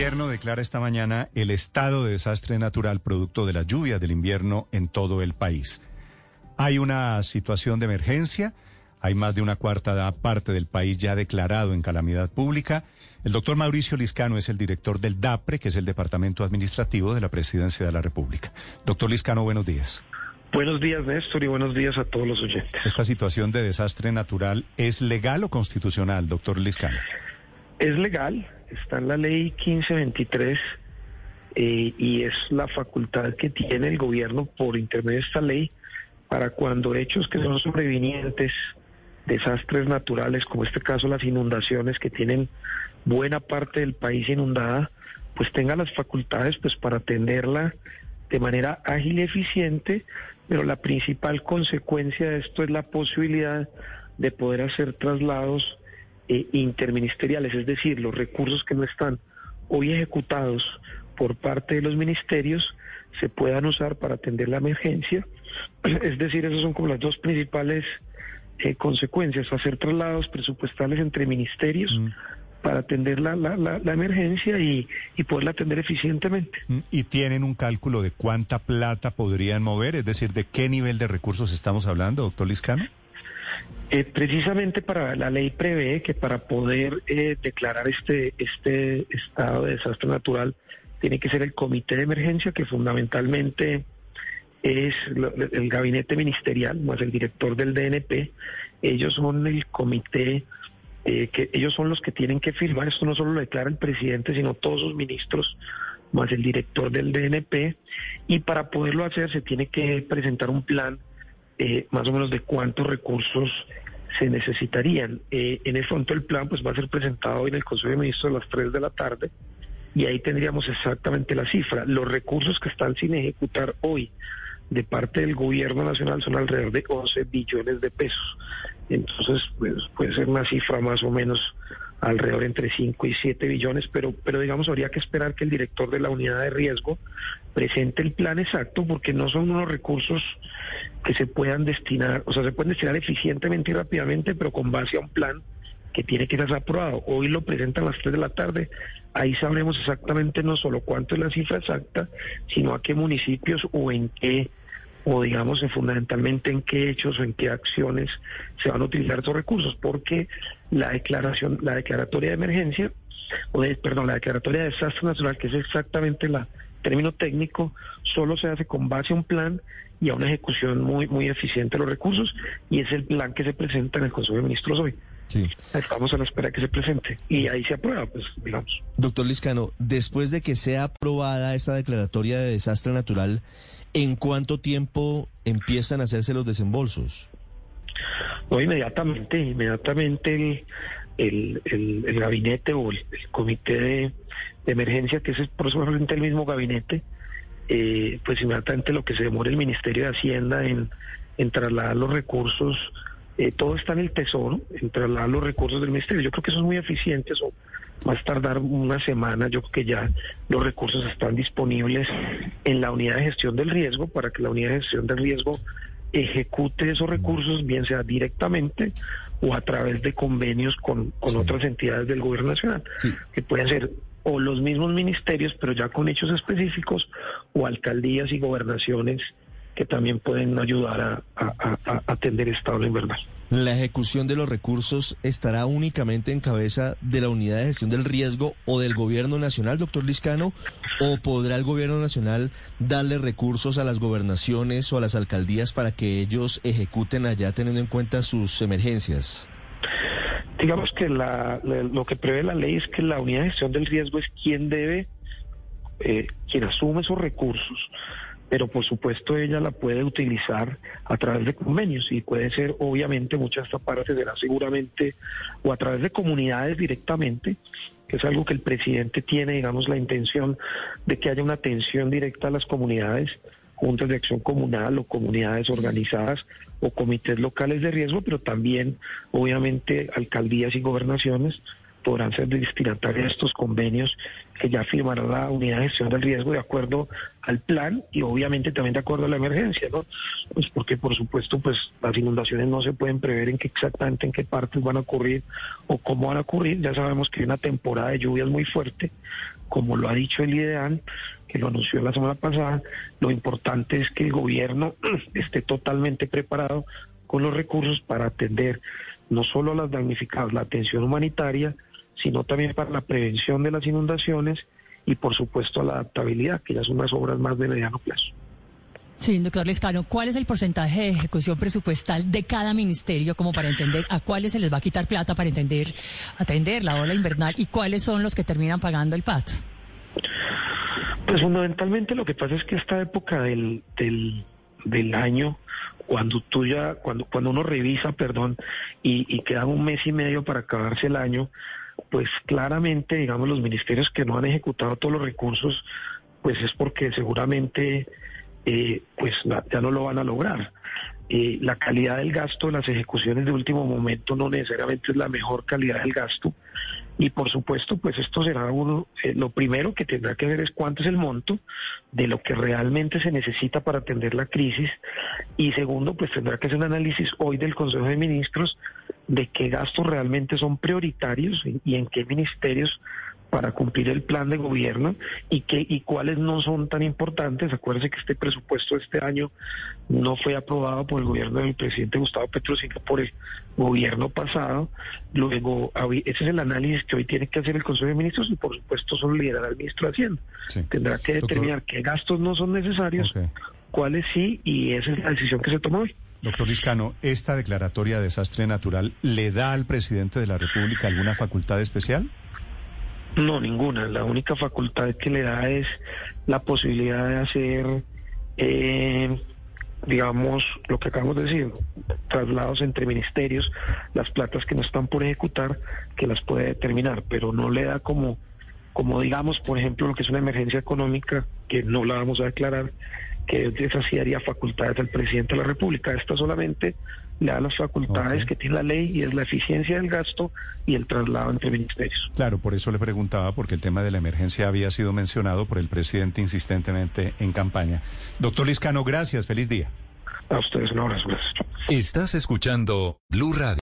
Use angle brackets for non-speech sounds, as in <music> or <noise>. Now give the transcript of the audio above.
gobierno declara esta mañana el estado de desastre natural producto de las lluvias del invierno en todo el país. Hay una situación de emergencia, hay más de una cuarta parte del país ya declarado en calamidad pública. El doctor Mauricio Liscano es el director del DAPRE, que es el Departamento Administrativo de la Presidencia de la República. Doctor Liscano, buenos días. Buenos días, Néstor, y buenos días a todos los oyentes. ¿Esta situación de desastre natural es legal o constitucional, doctor Liscano? Es legal, está en la ley 1523 eh, y es la facultad que tiene el gobierno por intermedio de esta ley para cuando hechos que son sobrevinientes, desastres naturales, como este caso las inundaciones que tienen buena parte del país inundada, pues tenga las facultades pues para atenderla de manera ágil y eficiente, pero la principal consecuencia de esto es la posibilidad de poder hacer traslados eh, interministeriales, es decir, los recursos que no están hoy ejecutados por parte de los ministerios se puedan usar para atender la emergencia. <clears throat> Es decir, esas son como las dos principales eh, consecuencias, hacer traslados presupuestales entre ministerios. Mm. para atender la, la, la, emergencia y, y, poderla atender eficientemente. Mm. ¿Y tienen un cálculo de cuánta plata podrían mover? Es decir, ¿de qué nivel de recursos estamos hablando, doctor Liscano? Eh, precisamente para la ley prevé que para poder eh, declarar este, este estado de desastre natural tiene que ser el comité de emergencia que fundamentalmente es el gabinete ministerial más el director del DNP. Ellos son el comité eh, que ellos son los que tienen que firmar. Esto no solo lo declara el presidente, sino todos sus ministros más el director del DNP. Y para poderlo hacer se tiene que presentar un plan eh, más o menos de cuántos recursos se necesitarían. Eh, en el fondo el plan pues va a ser presentado hoy en el Consejo de Ministros a las 3 de la tarde y ahí tendríamos exactamente la cifra. Los recursos que están sin ejecutar hoy de parte del gobierno nacional son alrededor de 11 billones de pesos. Entonces, pues puede ser una cifra más o menos alrededor entre 5 y 7 billones, pero, pero digamos, habría que esperar que el director de la unidad de riesgo presente el plan exacto, porque no son unos recursos que se puedan destinar, o sea, se pueden destinar eficientemente y rápidamente, pero con base a un plan que tiene que ser aprobado. Hoy lo presentan a las 3 de la tarde, ahí sabremos exactamente no solo cuánto es la cifra exacta, sino a qué municipios o en qué o digamos fundamentalmente en qué hechos o en qué acciones se van a utilizar esos recursos, porque la declaración, la declaratoria de emergencia, o de, perdón, la declaratoria de desastre natural, que es exactamente la término técnico, solo se hace con base a un plan y a una ejecución muy, muy eficiente de los recursos, y es el plan que se presenta en el Consejo de Ministros hoy. Sí. Estamos a la espera que se presente y ahí se aprueba, pues digamos. Doctor Liscano, después de que sea aprobada esta declaratoria de desastre natural, ¿En cuánto tiempo empiezan a hacerse los desembolsos? No, inmediatamente, inmediatamente el, el, gabinete o el, comité de, emergencia, que es probablemente el mismo gabinete, eh, pues inmediatamente lo que se demora el Ministerio de Hacienda en, en trasladar los recursos, eh, todo está en el Tesoro, en trasladar los recursos del Ministerio. Yo creo que eso es muy eficiente, eso a tardar una semana, yo creo que ya los recursos están disponibles en la unidad de gestión del riesgo para que la unidad de gestión del riesgo ejecute esos recursos, bien sea directamente o a través de convenios con, con otras entidades del gobierno nacional, que pueden ser o los mismos ministerios, pero ya con hechos específicos, o alcaldías y gobernaciones que también pueden ayudar a, atender estado invernal. ¿La ejecución de los recursos estará únicamente en cabeza de la unidad de gestión del riesgo o del gobierno nacional, doctor Liscano? ¿O podrá el gobierno nacional darle recursos a las gobernaciones o a las alcaldías para que ellos ejecuten allá teniendo en cuenta sus emergencias? Digamos que lo que prevé la ley es que la unidad de gestión del riesgo es quien debe, eh, quien asume esos recursos pero por supuesto ella la puede utilizar a través de convenios y puede ser obviamente muchas de estas partes será seguramente o a través de comunidades directamente, que es algo que el presidente tiene, digamos, la intención de que haya una atención directa a las comunidades, juntas de acción comunal o comunidades organizadas o comités locales de riesgo, pero también obviamente alcaldías y gobernaciones podrán ser destinatarias de estos convenios que ya firmará la unidad de gestión del riesgo de acuerdo al plan y obviamente también de acuerdo a la emergencia, ¿no? Pues porque por supuesto pues las inundaciones no se pueden prever en qué exactamente en qué partes van a ocurrir o cómo van a ocurrir. Ya sabemos que hay una temporada de lluvias muy fuerte, como lo ha dicho el IDEAN, que lo anunció la semana pasada. Lo importante es que el gobierno <clears throat> esté totalmente preparado con los recursos para atender no solo a las damnificadas, la atención humanitaria, sino también para la prevención de las inundaciones y por supuesto la adaptabilidad, que ya son unas obras más de mediano plazo. Sí, doctor Lescano, ¿cuál es el porcentaje de ejecución presupuestal de cada ministerio como para entender a cuáles se les va a quitar plata para entender, atender la ola invernal y cuáles son los que terminan pagando el PAT? Pues fundamentalmente lo que pasa es que esta época del, del, del año, cuando tú ya, cuando, cuando uno revisa, perdón, y, y queda un mes y medio para acabarse el año, pues claramente, digamos, los ministerios que no han ejecutado todos los recursos, pues es porque seguramente eh, pues ya no lo van a lograr. Eh, la calidad del gasto, las ejecuciones de último momento no necesariamente es la mejor calidad del gasto. Y por supuesto, pues esto será uno, eh, lo primero que tendrá que ver es cuánto es el monto de lo que realmente se necesita para atender la crisis. Y segundo, pues tendrá que hacer un análisis hoy del Consejo de Ministros de qué gastos realmente son prioritarios y en qué ministerios para cumplir el plan de gobierno y que y cuáles no son tan importantes. Acuérdense que este presupuesto de este año no fue aprobado por el gobierno del presidente Gustavo Petro, sino por el gobierno pasado. Luego, ese es el análisis que hoy tiene que hacer el Consejo de Ministros y por supuesto solo liderará el ministro de Hacienda. Tendrá que determinar qué gastos no son necesarios, cuáles sí, y esa es la decisión que se tomó hoy. Doctor Liscano, ¿esta declaratoria de desastre natural le da al presidente de la República alguna facultad especial? No, ninguna. La única facultad que le da es la posibilidad de hacer, eh, digamos, lo que acabamos de decir, traslados entre ministerios, las platas que no están por ejecutar, que las puede determinar, pero no le da como, como digamos, por ejemplo, lo que es una emergencia económica, que no la vamos a declarar, que esa sí daría facultades al presidente de la República. Esta solamente le da las facultades que tiene la ley y es la eficiencia del gasto y el traslado entre ministerios. Claro, por eso le preguntaba, porque el tema de la emergencia había sido mencionado por el presidente insistentemente en campaña. Doctor Liscano, gracias, feliz día. A ustedes un abrazo, gracias. Estás escuchando Blue Radio.